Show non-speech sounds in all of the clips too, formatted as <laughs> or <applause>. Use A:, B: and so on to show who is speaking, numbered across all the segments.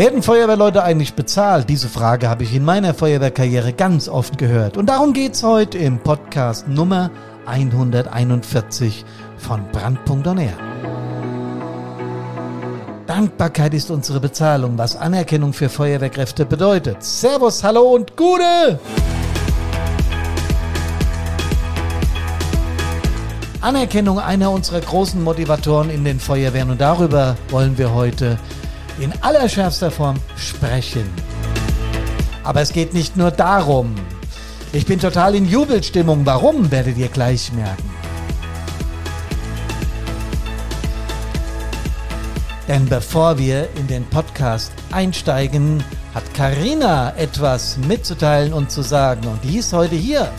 A: Werden Feuerwehrleute eigentlich bezahlt? Diese Frage habe ich in meiner Feuerwehrkarriere ganz oft gehört. Und darum geht's heute im Podcast Nummer 141 von Brandpunkt. Dankbarkeit ist unsere Bezahlung, was Anerkennung für Feuerwehrkräfte bedeutet. Servus, hallo und Gute! Anerkennung einer unserer großen Motivatoren in den Feuerwehren und darüber wollen wir heute in allerschärfster Form sprechen. Aber es geht nicht nur darum. Ich bin total in Jubelstimmung. Warum, werdet ihr gleich merken. Denn bevor wir in den Podcast einsteigen, hat Karina etwas mitzuteilen und zu sagen. Und die ist heute hier.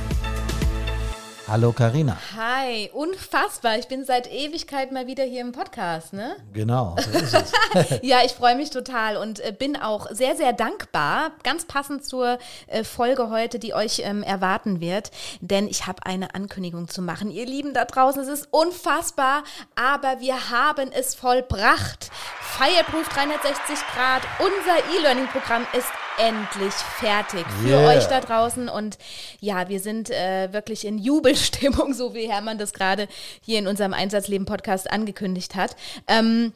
A: Hallo Karina.
B: Hi, unfassbar. Ich bin seit Ewigkeit mal wieder hier im Podcast, ne?
A: Genau, so ist es. <laughs>
B: ja, ich freue mich total und äh, bin auch sehr, sehr dankbar, ganz passend zur äh, Folge heute, die euch ähm, erwarten wird, denn ich habe eine Ankündigung zu machen. Ihr Lieben da draußen, es ist unfassbar, aber wir haben es vollbracht. Fireproof 360 Grad, unser E-Learning-Programm ist endlich fertig für yeah. euch da draußen. Und ja, wir sind äh, wirklich in Jubelstimmung, <laughs> so wie Hermann das gerade hier in unserem Einsatzleben-Podcast angekündigt hat. Ähm,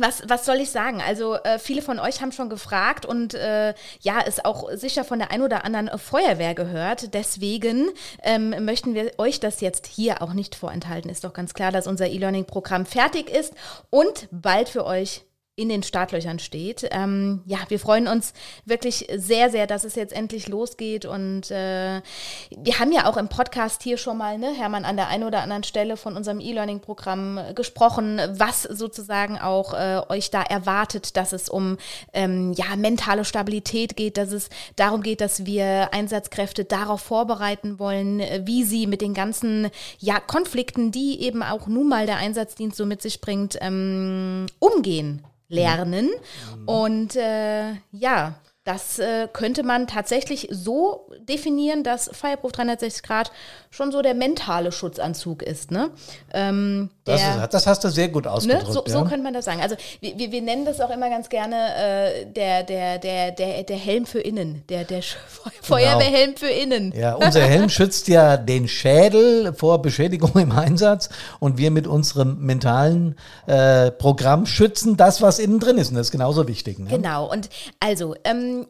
B: was, was soll ich sagen? Also äh, viele von euch haben schon gefragt und äh, ja, ist auch sicher von der ein oder anderen Feuerwehr gehört. Deswegen ähm, möchten wir euch das jetzt hier auch nicht vorenthalten. Ist doch ganz klar, dass unser E-Learning-Programm fertig ist und bald für euch in den Startlöchern steht. Ähm, ja, wir freuen uns wirklich sehr, sehr, dass es jetzt endlich losgeht. Und äh, wir haben ja auch im Podcast hier schon mal, ne, Hermann, an der einen oder anderen Stelle von unserem E-Learning-Programm gesprochen, was sozusagen auch äh, euch da erwartet, dass es um ähm, ja, mentale Stabilität geht, dass es darum geht, dass wir Einsatzkräfte darauf vorbereiten wollen, wie sie mit den ganzen ja, Konflikten, die eben auch nun mal der Einsatzdienst so mit sich bringt, ähm, umgehen lernen. Mhm. Und äh, ja, das äh, könnte man tatsächlich so definieren, dass Fireproof 360 Grad schon so der mentale Schutzanzug ist. Ne? Ähm,
A: das, ist, das, hast du sehr gut ausgedrückt.
B: Ne? So, ja. so, könnte man das sagen. Also wir, wir, wir nennen das auch immer ganz gerne äh, der, der, der, der, der Helm für innen, der, der <laughs> Feuerwehrhelm genau. für innen.
A: Ja, unser Helm <laughs> schützt ja den Schädel vor Beschädigung im Einsatz und wir mit unserem mentalen äh, Programm schützen das, was innen drin ist. Und das ist genauso wichtig. Ne?
B: Genau. Und also ähm,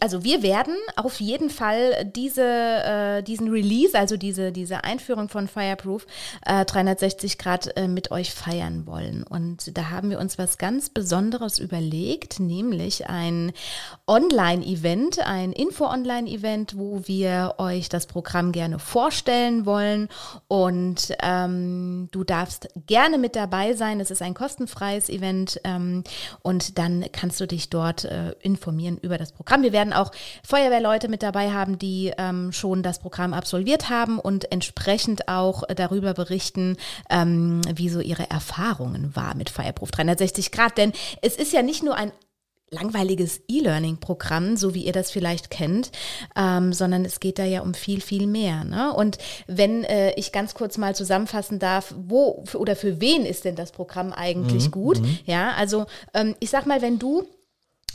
B: also wir werden auf jeden Fall diese, äh, diesen Release, also diese, diese Einführung von Fireproof äh, 360 Grad äh, mit euch feiern wollen. Und da haben wir uns was ganz Besonderes überlegt, nämlich ein Online-Event, ein Info-Online-Event, wo wir euch das Programm gerne vorstellen wollen. Und ähm, du darfst gerne mit dabei sein. Es ist ein kostenfreies Event ähm, und dann kannst du dich dort äh, informieren über das Programm. Wir werden auch Feuerwehrleute mit dabei haben, die ähm, schon das Programm absolviert haben und entsprechend auch darüber berichten, ähm, wie so ihre Erfahrungen war mit Fireproof 360 Grad. Denn es ist ja nicht nur ein langweiliges E-Learning-Programm, so wie ihr das vielleicht kennt, ähm, sondern es geht da ja um viel, viel mehr. Ne? Und wenn äh, ich ganz kurz mal zusammenfassen darf, wo oder für wen ist denn das Programm eigentlich mhm, gut? Mhm. Ja, also ähm, ich sag mal, wenn du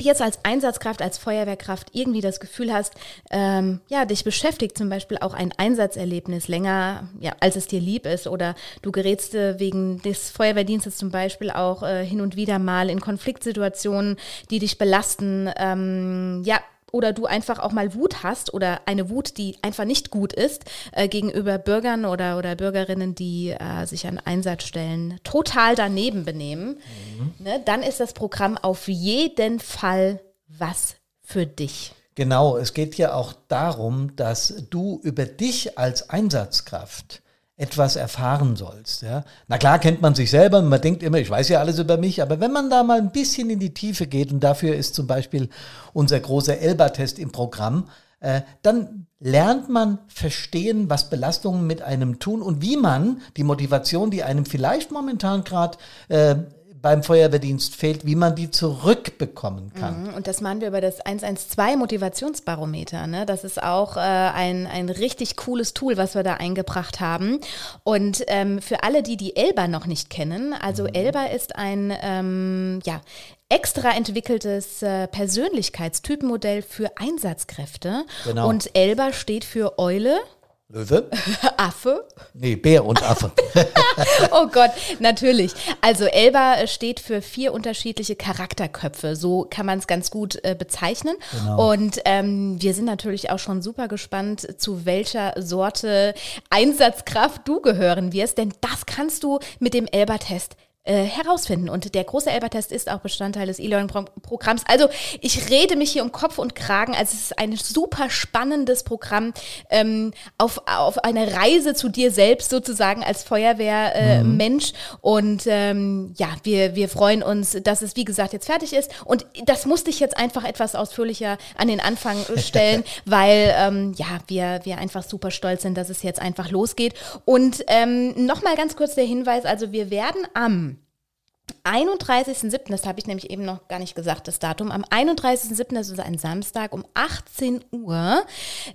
B: jetzt als Einsatzkraft, als Feuerwehrkraft irgendwie das Gefühl hast, ähm, ja, dich beschäftigt zum Beispiel auch ein Einsatzerlebnis länger, ja, als es dir lieb ist, oder du gerätst äh, wegen des Feuerwehrdienstes zum Beispiel auch äh, hin und wieder mal in Konfliktsituationen, die dich belasten, ähm, ja, oder du einfach auch mal Wut hast oder eine Wut, die einfach nicht gut ist äh, gegenüber Bürgern oder, oder Bürgerinnen, die äh, sich an Einsatzstellen total daneben benehmen, mhm. ne, dann ist das Programm auf jeden Fall was für dich.
A: Genau, es geht ja auch darum, dass du über dich als Einsatzkraft etwas erfahren sollst. Ja? Na klar kennt man sich selber und man denkt immer, ich weiß ja alles über mich, aber wenn man da mal ein bisschen in die Tiefe geht, und dafür ist zum Beispiel unser großer Elba-Test im Programm, äh, dann lernt man verstehen, was Belastungen mit einem tun und wie man die Motivation, die einem vielleicht momentan gerade äh, beim Feuerwehrdienst fehlt, wie man die zurückbekommen kann.
B: Mhm, und das machen wir über das 112 Motivationsbarometer. Ne? Das ist auch äh, ein, ein richtig cooles Tool, was wir da eingebracht haben. Und ähm, für alle, die die Elba noch nicht kennen, also mhm. Elba ist ein, ähm, ja, extra entwickeltes äh, Persönlichkeitstypenmodell für Einsatzkräfte.
A: Genau.
B: Und Elba steht für Eule.
A: Löwe? <laughs>
B: Affe.
A: Nee, Bär und Affe. <laughs>
B: oh Gott, natürlich. Also Elba steht für vier unterschiedliche Charakterköpfe. So kann man es ganz gut äh, bezeichnen.
A: Genau.
B: Und ähm, wir sind natürlich auch schon super gespannt, zu welcher Sorte Einsatzkraft du gehören wirst. Denn das kannst du mit dem Elba-Test äh, herausfinden. Und der große Elba-Test ist auch Bestandteil des E-Learning-Programms. Also ich rede mich hier um Kopf und Kragen. Also es ist ein super spannendes Programm ähm, auf, auf eine Reise zu dir selbst sozusagen als Feuerwehrmensch. Äh, mhm. Und ähm, ja, wir, wir freuen uns, dass es wie gesagt jetzt fertig ist. Und das musste ich jetzt einfach etwas ausführlicher an den Anfang <laughs> stellen, weil ähm, ja, wir, wir einfach super stolz sind, dass es jetzt einfach losgeht. Und ähm, nochmal ganz kurz der Hinweis, also wir werden am 31.07., das habe ich nämlich eben noch gar nicht gesagt, das Datum, am 31.07., das ist ein Samstag um 18 Uhr,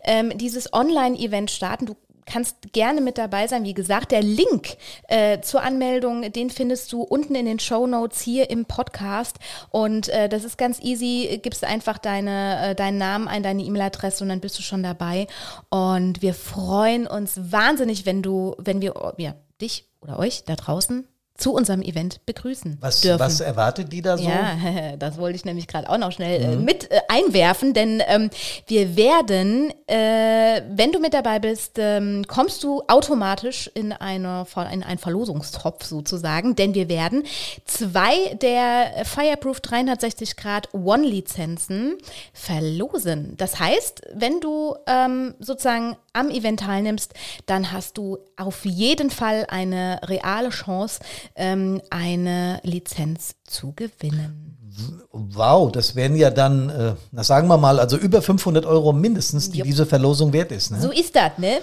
B: ähm, dieses Online-Event starten. Du kannst gerne mit dabei sein. Wie gesagt, der Link äh, zur Anmeldung, den findest du unten in den Show Notes hier im Podcast. Und äh, das ist ganz easy. Gibst einfach deine, äh, deinen Namen ein, deine E-Mail-Adresse und dann bist du schon dabei. Und wir freuen uns wahnsinnig, wenn du, wenn wir ja, dich oder euch da draußen zu unserem Event begrüßen
A: was,
B: dürfen.
A: Was erwartet die da so?
B: Ja, <laughs> das wollte ich nämlich gerade auch noch schnell äh, mhm. mit äh, einwerfen, denn ähm, wir werden, äh, wenn du mit dabei bist, ähm, kommst du automatisch in, eine, in einen Verlosungstopf sozusagen, denn wir werden zwei der Fireproof 360 Grad One-Lizenzen verlosen. Das heißt, wenn du ähm, sozusagen am Event teilnimmst, dann hast du auf jeden Fall eine reale Chance, ähm, eine Lizenz zu gewinnen.
A: Wow, das wären ja dann, äh, na sagen wir mal, also über 500 Euro mindestens, die Jupp. diese Verlosung wert ist. Ne?
B: So ist das, ne?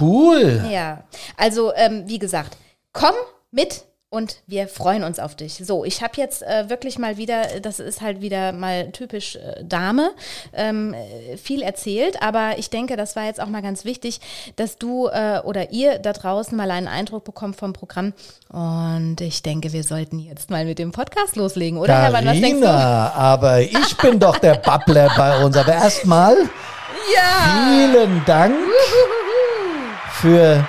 A: Cool.
B: Ja, also ähm, wie gesagt, komm mit und wir freuen uns auf dich. So, ich habe jetzt äh, wirklich mal wieder, das ist halt wieder mal typisch äh, Dame, ähm, viel erzählt, aber ich denke, das war jetzt auch mal ganz wichtig, dass du äh, oder ihr da draußen mal einen Eindruck bekommt vom Programm. Und ich denke, wir sollten jetzt mal mit dem Podcast loslegen, oder
A: Carina, Herr Wann, was denkst du? aber ich bin doch der Babbler bei uns. Aber erstmal ja. vielen Dank für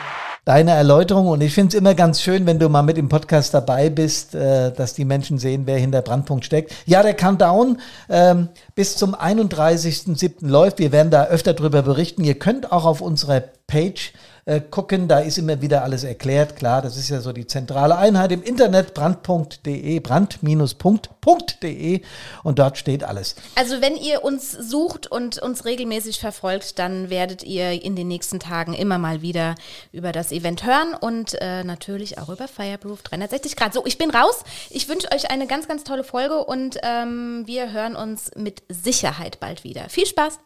A: deine Erläuterung. Und ich finde es immer ganz schön, wenn du mal mit im Podcast dabei bist, äh, dass die Menschen sehen, wer hinter Brandpunkt steckt. Ja, der Countdown ähm, bis zum 31.07. läuft. Wir werden da öfter drüber berichten. Ihr könnt auch auf unserer Page äh, gucken. Da ist immer wieder alles erklärt. Klar, das ist ja so die zentrale Einheit im Internet, brand.de, brand-punkt.de und dort steht alles.
B: Also wenn ihr uns sucht und uns regelmäßig verfolgt, dann werdet ihr in den nächsten Tagen immer mal wieder über das Event hören und äh, natürlich auch über Fireproof 360 Grad. So, ich bin raus. Ich wünsche euch eine ganz, ganz tolle Folge und ähm, wir hören uns mit Sicherheit bald wieder. Viel Spaß!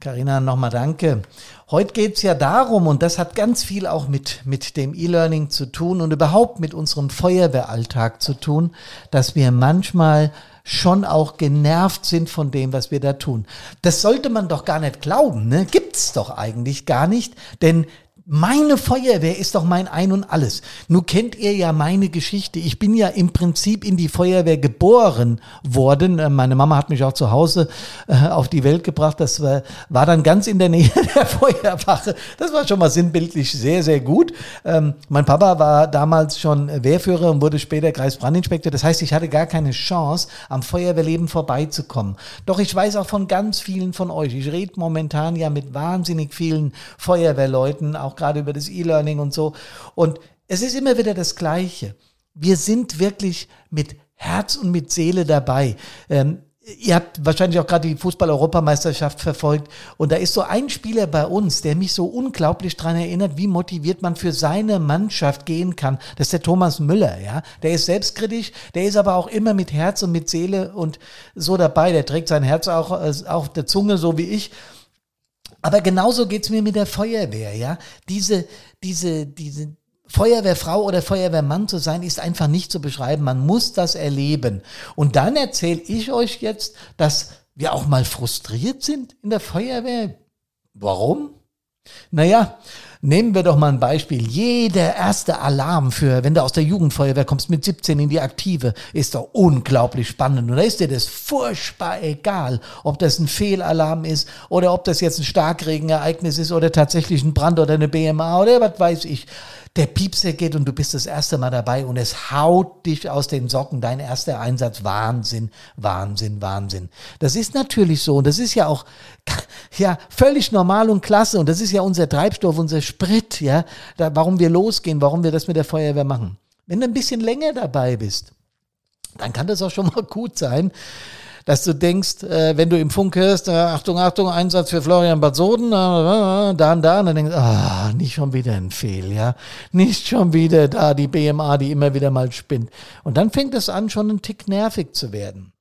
A: Carina, nochmal danke. Heute geht es ja darum, und das hat ganz viel auch mit, mit dem E-Learning zu tun und überhaupt mit unserem Feuerwehralltag zu tun, dass wir manchmal schon auch genervt sind von dem, was wir da tun. Das sollte man doch gar nicht glauben, ne? Gibt's doch eigentlich gar nicht, denn meine Feuerwehr ist doch mein Ein und alles. Nun kennt ihr ja meine Geschichte. Ich bin ja im Prinzip in die Feuerwehr geboren worden. Äh, meine Mama hat mich auch zu Hause äh, auf die Welt gebracht. Das war, war dann ganz in der Nähe <laughs> der Feuerwache. Das war schon mal sinnbildlich sehr, sehr gut. Ähm, mein Papa war damals schon Wehrführer und wurde später Kreisbrandinspektor. Das heißt, ich hatte gar keine Chance, am Feuerwehrleben vorbeizukommen. Doch ich weiß auch von ganz vielen von euch. Ich rede momentan ja mit wahnsinnig vielen Feuerwehrleuten, auch gerade über das E-Learning und so. Und es ist immer wieder das Gleiche. Wir sind wirklich mit Herz und mit Seele dabei. Ähm, Ihr habt wahrscheinlich auch gerade die Fußball-Europameisterschaft verfolgt. Und da ist so ein Spieler bei uns, der mich so unglaublich daran erinnert, wie motiviert man für seine Mannschaft gehen kann. Das ist der Thomas Müller, ja. Der ist selbstkritisch, der ist aber auch immer mit Herz und mit Seele und so dabei. Der trägt sein Herz auch äh, auf der Zunge, so wie ich. Aber genauso geht's mir mit der Feuerwehr, ja. Diese, diese, diese Feuerwehrfrau oder Feuerwehrmann zu sein, ist einfach nicht zu beschreiben. Man muss das erleben. Und dann erzähle ich euch jetzt, dass wir auch mal frustriert sind in der Feuerwehr. Warum? Naja, Nehmen wir doch mal ein Beispiel. Jeder erste Alarm für, wenn du aus der Jugendfeuerwehr kommst mit 17 in die Aktive, ist doch unglaublich spannend. Und da ist dir das furchtbar egal, ob das ein Fehlalarm ist oder ob das jetzt ein Starkregenereignis ist oder tatsächlich ein Brand oder eine BMA oder was weiß ich der Piepser geht und du bist das erste Mal dabei und es haut dich aus den Socken, dein erster Einsatz. Wahnsinn, Wahnsinn, Wahnsinn. Das ist natürlich so und das ist ja auch ja völlig normal und klasse und das ist ja unser Treibstoff, unser Sprit, ja, da, warum wir losgehen, warum wir das mit der Feuerwehr machen. Wenn du ein bisschen länger dabei bist, dann kann das auch schon mal gut sein, dass du denkst, äh, wenn du im Funk hörst, äh, Achtung, Achtung, Einsatz für Florian Bad Soden, äh, äh, da und da, und dann denkst du, ah, nicht schon wieder ein Fehl, ja, nicht schon wieder da die BMA, die immer wieder mal spinnt. Und dann fängt es an, schon ein Tick nervig zu werden.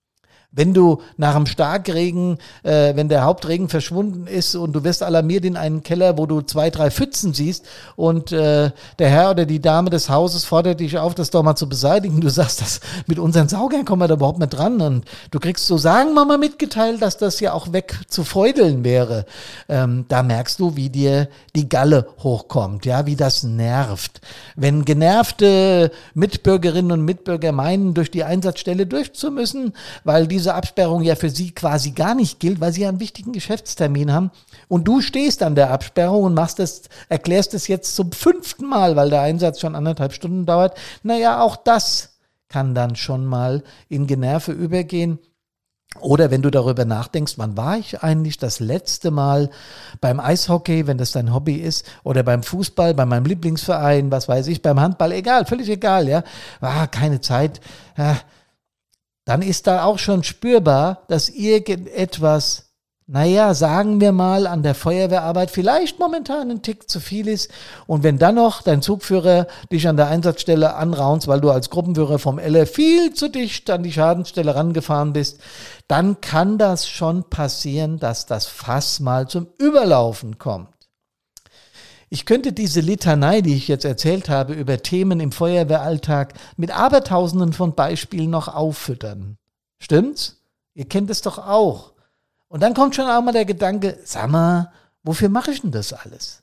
A: Wenn du nach einem Starkregen, äh, wenn der Hauptregen verschwunden ist und du wirst alarmiert in einen Keller, wo du zwei, drei Pfützen siehst und äh, der Herr oder die Dame des Hauses fordert dich auf, das doch mal zu beseitigen. Du sagst, das, mit unseren Saugern kommen wir da überhaupt nicht dran und du kriegst so sagen wir mal mitgeteilt, dass das ja auch weg zu feudeln wäre. Ähm, da merkst du, wie dir die Galle hochkommt, ja, wie das nervt. Wenn genervte Mitbürgerinnen und Mitbürger meinen, durch die Einsatzstelle durchzumüssen, weil diese diese Absperrung ja für sie quasi gar nicht gilt, weil sie einen wichtigen Geschäftstermin haben. Und du stehst an der Absperrung und machst das, erklärst es jetzt zum fünften Mal, weil der Einsatz schon anderthalb Stunden dauert. Naja, auch das kann dann schon mal in Generve übergehen. Oder wenn du darüber nachdenkst, wann war ich eigentlich das letzte Mal beim Eishockey, wenn das dein Hobby ist, oder beim Fußball, bei meinem Lieblingsverein, was weiß ich, beim Handball, egal, völlig egal, ja. War keine Zeit. Ja, dann ist da auch schon spürbar, dass irgendetwas, naja, sagen wir mal, an der Feuerwehrarbeit vielleicht momentan ein Tick zu viel ist. Und wenn dann noch dein Zugführer dich an der Einsatzstelle anraunst, weil du als Gruppenführer vom LR viel zu dicht an die Schadensstelle rangefahren bist, dann kann das schon passieren, dass das Fass mal zum Überlaufen kommt. Ich könnte diese Litanei, die ich jetzt erzählt habe, über Themen im Feuerwehralltag mit Abertausenden von Beispielen noch auffüttern. Stimmt's? Ihr kennt es doch auch. Und dann kommt schon auch mal der Gedanke, sag mal, wofür mache ich denn das alles?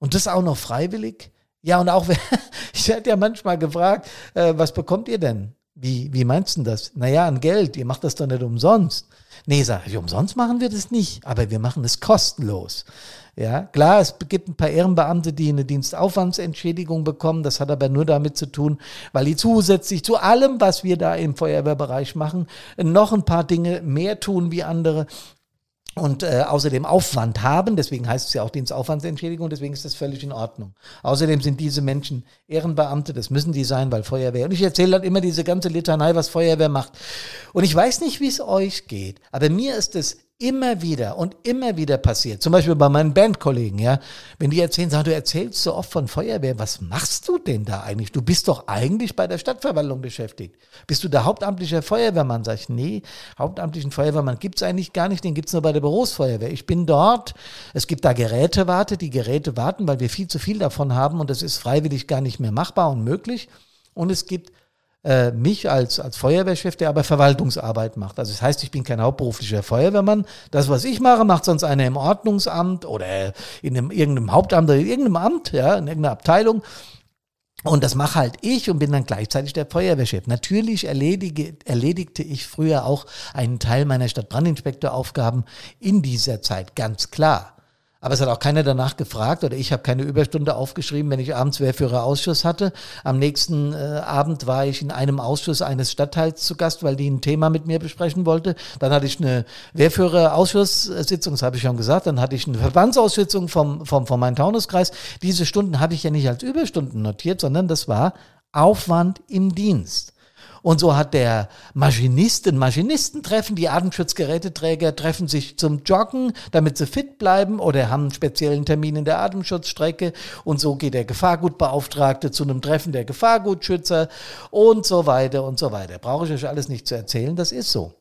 A: Und das auch noch freiwillig? Ja, und auch, <laughs> ich werde ja manchmal gefragt, äh, was bekommt ihr denn? Wie, wie meinst du das? Naja, an Geld, ihr macht das doch nicht umsonst. Nee, sag ich, umsonst machen wir das nicht, aber wir machen es kostenlos. Ja, klar, es gibt ein paar Ehrenbeamte, die eine Dienstaufwandsentschädigung bekommen. Das hat aber nur damit zu tun, weil die zusätzlich zu allem, was wir da im Feuerwehrbereich machen, noch ein paar Dinge mehr tun wie andere und äh, außerdem Aufwand haben, deswegen heißt es ja auch Dienstaufwandsentschädigung, deswegen ist das völlig in Ordnung. Außerdem sind diese Menschen Ehrenbeamte, das müssen die sein, weil Feuerwehr. Und ich erzähle dann immer diese ganze Litanei, was Feuerwehr macht. Und ich weiß nicht, wie es euch geht, aber mir ist es immer wieder und immer wieder passiert. Zum Beispiel bei meinen Bandkollegen, ja. Wenn die erzählen, sagen, du erzählst so oft von Feuerwehr, was machst du denn da eigentlich? Du bist doch eigentlich bei der Stadtverwaltung beschäftigt. Bist du der hauptamtliche Feuerwehrmann? Sag ich, nee, hauptamtlichen Feuerwehrmann gibt's eigentlich gar nicht, den gibt's nur bei der Berufsfeuerwehr. Ich bin dort, es gibt da Gerätewarte, die Geräte warten, weil wir viel zu viel davon haben und das ist freiwillig gar nicht mehr machbar und möglich. Und es gibt äh, mich als, als Feuerwehrchef, der aber Verwaltungsarbeit macht. Also das heißt, ich bin kein hauptberuflicher Feuerwehrmann. Das, was ich mache, macht sonst einer im Ordnungsamt oder in einem, irgendeinem Hauptamt oder in irgendeinem Amt, ja, in irgendeiner Abteilung. Und das mache halt ich und bin dann gleichzeitig der Feuerwehrchef. Natürlich erledige, erledigte ich früher auch einen Teil meiner Stadtbrandinspektoraufgaben in dieser Zeit, ganz klar. Aber es hat auch keiner danach gefragt oder ich habe keine Überstunde aufgeschrieben, wenn ich abends Wehrführerausschuss hatte. Am nächsten äh, Abend war ich in einem Ausschuss eines Stadtteils zu Gast, weil die ein Thema mit mir besprechen wollte. Dann hatte ich eine Wehrführerausschusssitzung, das habe ich schon gesagt. Dann hatte ich eine Verbandsausschützung vom, vom, vom Main-Taunus-Kreis. Diese Stunden habe ich ja nicht als Überstunden notiert, sondern das war Aufwand im Dienst. Und so hat der Maschinist ein Maschinistentreffen, die Atemschutzgeräteträger treffen sich zum Joggen, damit sie fit bleiben oder haben einen speziellen Termin in der Atemschutzstrecke. Und so geht der Gefahrgutbeauftragte zu einem Treffen der Gefahrgutschützer und so weiter und so weiter. Brauche ich euch alles nicht zu erzählen, das ist so.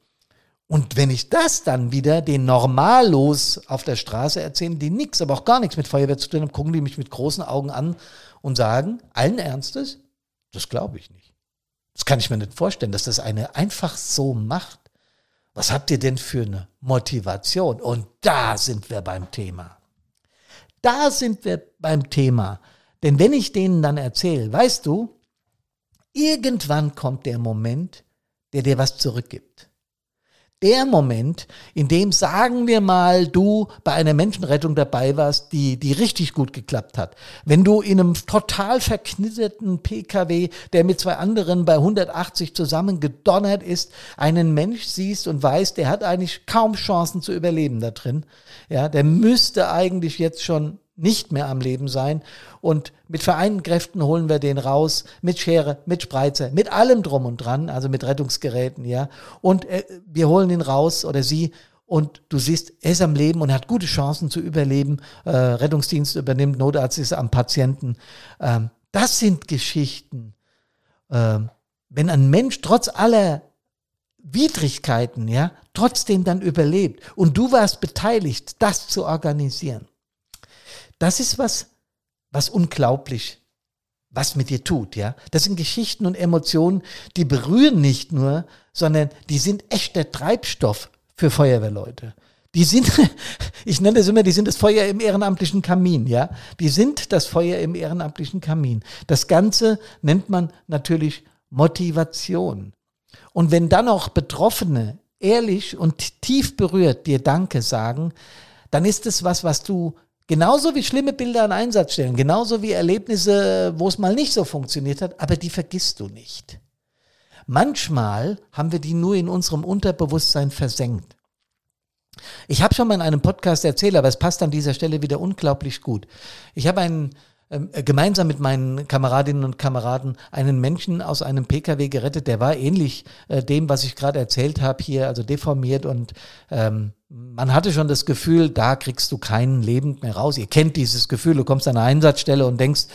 A: Und wenn ich das dann wieder den Normallos auf der Straße erzähle, die nichts, aber auch gar nichts mit Feuerwehr zu tun haben, gucken die mich mit großen Augen an und sagen, allen Ernstes, das glaube ich nicht. Das kann ich mir nicht vorstellen, dass das eine einfach so macht. Was habt ihr denn für eine Motivation? Und da sind wir beim Thema. da sind wir beim Thema. Denn wenn ich denen dann erzähle, weißt du, irgendwann kommt der Moment, der dir was zurückgibt der Moment, in dem, sagen wir mal, du bei einer Menschenrettung dabei warst, die, die richtig gut geklappt hat. Wenn du in einem total verknitterten PKW, der mit zwei anderen bei 180 zusammengedonnert ist, einen Mensch siehst und weißt, der hat eigentlich kaum Chancen zu überleben da drin. Ja, der müsste eigentlich jetzt schon nicht mehr am Leben sein. Und mit vereinten Kräften holen wir den raus, mit Schere, mit Spreizer, mit allem drum und dran, also mit Rettungsgeräten, ja. Und äh, wir holen ihn raus oder sie und du siehst, er ist am Leben und hat gute Chancen zu überleben. Äh, Rettungsdienst übernimmt, Notarzt ist am Patienten. Ähm, das sind Geschichten. Ähm, wenn ein Mensch trotz aller Widrigkeiten, ja, trotzdem dann überlebt und du warst beteiligt, das zu organisieren. Das ist was, was unglaublich, was mit dir tut, ja. Das sind Geschichten und Emotionen, die berühren nicht nur, sondern die sind echter Treibstoff für Feuerwehrleute. Die sind, <laughs> ich nenne es immer, die sind das Feuer im ehrenamtlichen Kamin, ja. Die sind das Feuer im ehrenamtlichen Kamin. Das Ganze nennt man natürlich Motivation. Und wenn dann auch Betroffene ehrlich und tief berührt dir Danke sagen, dann ist es was, was du Genauso wie schlimme Bilder an Einsatzstellen, genauso wie Erlebnisse, wo es mal nicht so funktioniert hat, aber die vergisst du nicht. Manchmal haben wir die nur in unserem Unterbewusstsein versenkt. Ich habe schon mal in einem Podcast erzählt, aber es passt an dieser Stelle wieder unglaublich gut. Ich habe einen äh, gemeinsam mit meinen Kameradinnen und Kameraden einen Menschen aus einem PKW gerettet, der war ähnlich äh, dem, was ich gerade erzählt habe, hier, also deformiert und ähm, man hatte schon das Gefühl, da kriegst du keinen lebend mehr raus. Ihr kennt dieses Gefühl, du kommst an eine Einsatzstelle und denkst,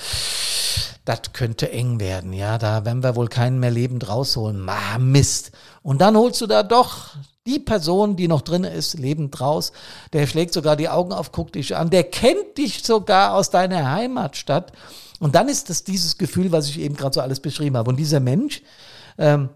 A: das könnte eng werden, ja, da werden wir wohl keinen mehr lebend rausholen. Ma, Mist. Und dann holst du da doch die Person, die noch drin ist, lebend raus, der schlägt sogar die Augen auf, guckt dich an, der kennt dich sogar aus deiner Heimatstadt. Und dann ist das dieses Gefühl, was ich eben gerade so alles beschrieben habe. Und dieser Mensch, ähm,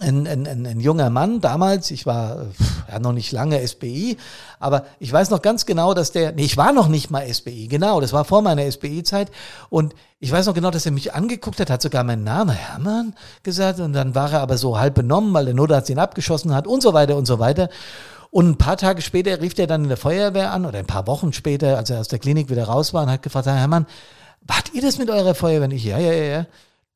A: ein, ein, ein, ein junger Mann damals, ich war ja noch nicht lange SBI, aber ich weiß noch ganz genau, dass der, nee, ich war noch nicht mal SBI, genau, das war vor meiner SBI-Zeit und ich weiß noch genau, dass er mich angeguckt hat, hat sogar meinen Namen Hermann gesagt und dann war er aber so halb benommen, weil der Notarzt ihn abgeschossen hat und so weiter und so weiter. Und ein paar Tage später rief er dann in der Feuerwehr an oder ein paar Wochen später, als er aus der Klinik wieder raus war und hat gefragt, Herr Hermann, wart ihr das mit eurer Feuerwehr? Und ich, ja, ja, ja, ja.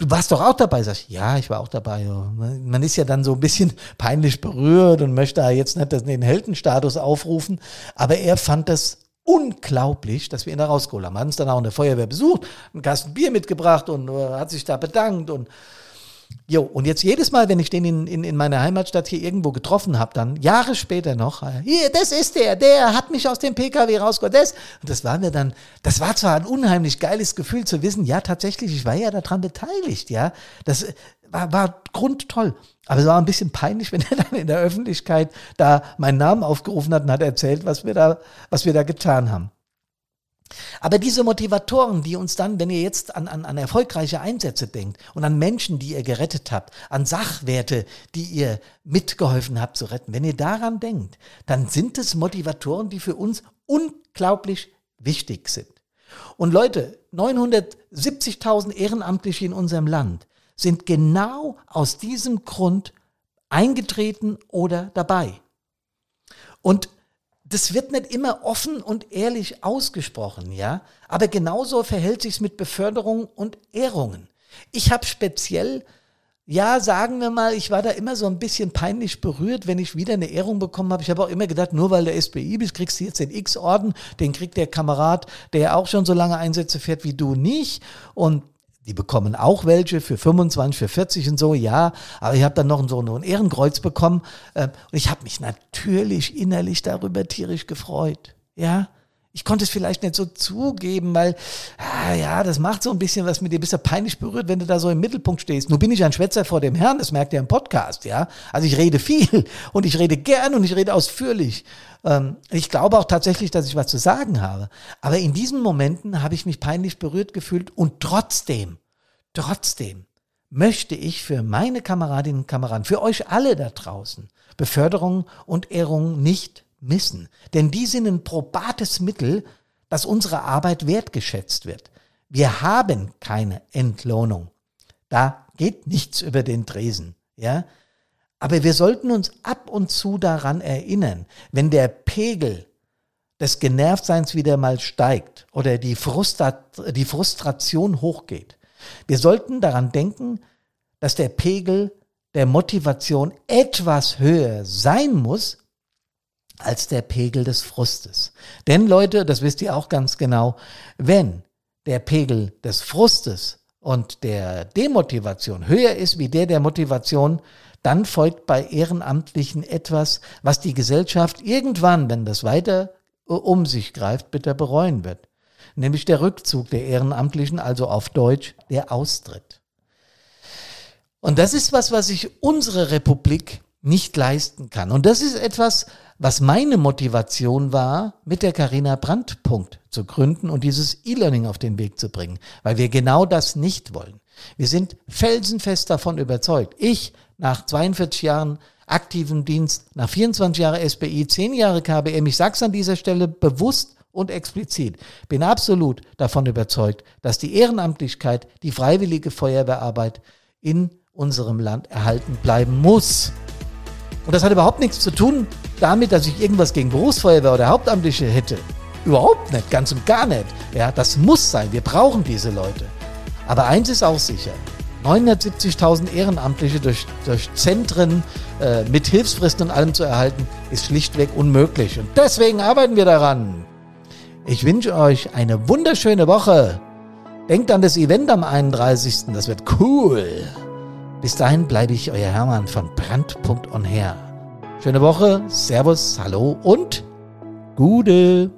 A: Du warst doch auch dabei, sag ich. Ja, ich war auch dabei. Man ist ja dann so ein bisschen peinlich berührt und möchte jetzt nicht den Heldenstatus aufrufen. Aber er fand das unglaublich, dass wir ihn da rausgeholt haben. Haben uns dann auch in der Feuerwehr besucht, einen Kasten Bier mitgebracht und äh, hat sich da bedankt und Jo, und jetzt jedes Mal, wenn ich den in, in, in meiner Heimatstadt hier irgendwo getroffen habe, dann Jahre später noch, äh, hier, das ist der, der hat mich aus dem PKW rausgeholt, das. Und das war mir dann, das war zwar ein unheimlich geiles Gefühl zu wissen, ja, tatsächlich, ich war ja daran beteiligt, ja. Das äh, war, war grundtoll. Aber es war ein bisschen peinlich, <laughs> wenn er dann in der Öffentlichkeit da meinen Namen aufgerufen hat und hat erzählt, was wir da, was wir da getan haben. Aber diese Motivatoren, die uns dann, wenn ihr jetzt an, an, an erfolgreiche Einsätze denkt und an Menschen, die ihr gerettet habt, an Sachwerte, die ihr mitgeholfen habt zu retten, wenn ihr daran denkt, dann sind es Motivatoren, die für uns unglaublich wichtig sind. Und Leute, 970.000 Ehrenamtliche in unserem Land sind genau aus diesem Grund eingetreten oder dabei. Und das wird nicht immer offen und ehrlich ausgesprochen, ja. Aber genauso verhält sich's mit Beförderung und Ehrungen. Ich habe speziell, ja, sagen wir mal, ich war da immer so ein bisschen peinlich berührt, wenn ich wieder eine Ehrung bekommen habe. Ich habe auch immer gedacht, nur weil der SBI bist, kriegst du jetzt den X-Orden, den kriegt der Kamerad, der auch schon so lange Einsätze fährt wie du nicht. Und die bekommen auch welche für 25, für 40 und so, ja. Aber ich habe dann noch so ein Ehrenkreuz bekommen. Äh, und ich habe mich natürlich innerlich darüber tierisch gefreut. Ja. Ich konnte es vielleicht nicht so zugeben, weil, ah, ja, das macht so ein bisschen was mit dir. Bist ja peinlich berührt, wenn du da so im Mittelpunkt stehst. Nun bin ich ein Schwätzer vor dem Herrn, das merkt ihr im Podcast, ja. Also ich rede viel <laughs> und ich rede gern und ich rede ausführlich. Ähm, ich glaube auch tatsächlich, dass ich was zu sagen habe. Aber in diesen Momenten habe ich mich peinlich berührt gefühlt und trotzdem, trotzdem möchte ich für meine Kameradinnen und Kameraden, für euch alle da draußen, Beförderung und Ehrung nicht missen. Denn die sind ein probates Mittel, dass unsere Arbeit wertgeschätzt wird. Wir haben keine Entlohnung. Da geht nichts über den Tresen, ja. Aber wir sollten uns ab und zu daran erinnern, wenn der Pegel des Genervtseins wieder mal steigt oder die, Frustrat die Frustration hochgeht. Wir sollten daran denken, dass der Pegel der Motivation etwas höher sein muss als der Pegel des Frustes. Denn Leute, das wisst ihr auch ganz genau, wenn der Pegel des Frustes und der Demotivation höher ist wie der der Motivation, dann folgt bei Ehrenamtlichen etwas, was die Gesellschaft irgendwann, wenn das weiter um sich greift, bitter bereuen wird. Nämlich der Rückzug der Ehrenamtlichen, also auf Deutsch der Austritt. Und das ist was, was sich unsere Republik nicht leisten kann. Und das ist etwas, was meine Motivation war, mit der Carina Brandpunkt zu gründen und dieses E-Learning auf den Weg zu bringen, weil wir genau das nicht wollen. Wir sind felsenfest davon überzeugt. Ich, nach 42 Jahren aktiven Dienst, nach 24 Jahren SBI, 10 Jahre KBM, ich sage es an dieser Stelle bewusst und explizit, bin absolut davon überzeugt, dass die Ehrenamtlichkeit, die freiwillige Feuerwehrarbeit in unserem Land erhalten bleiben muss. Und das hat überhaupt nichts zu tun damit, dass ich irgendwas gegen Berufsfeuerwehr oder Hauptamtliche hätte. Überhaupt nicht, ganz und gar nicht. Ja, das muss sein. Wir brauchen diese Leute. Aber eins ist auch sicher. 970.000 Ehrenamtliche durch, durch Zentren äh, mit Hilfsfristen und allem zu erhalten, ist schlichtweg unmöglich. Und deswegen arbeiten wir daran. Ich wünsche euch eine wunderschöne Woche. Denkt an das Event am 31. Das wird cool. Bis dahin bleibe ich euer Hermann von Brandpunkt on Her. Schöne Woche, Servus, Hallo und Gude.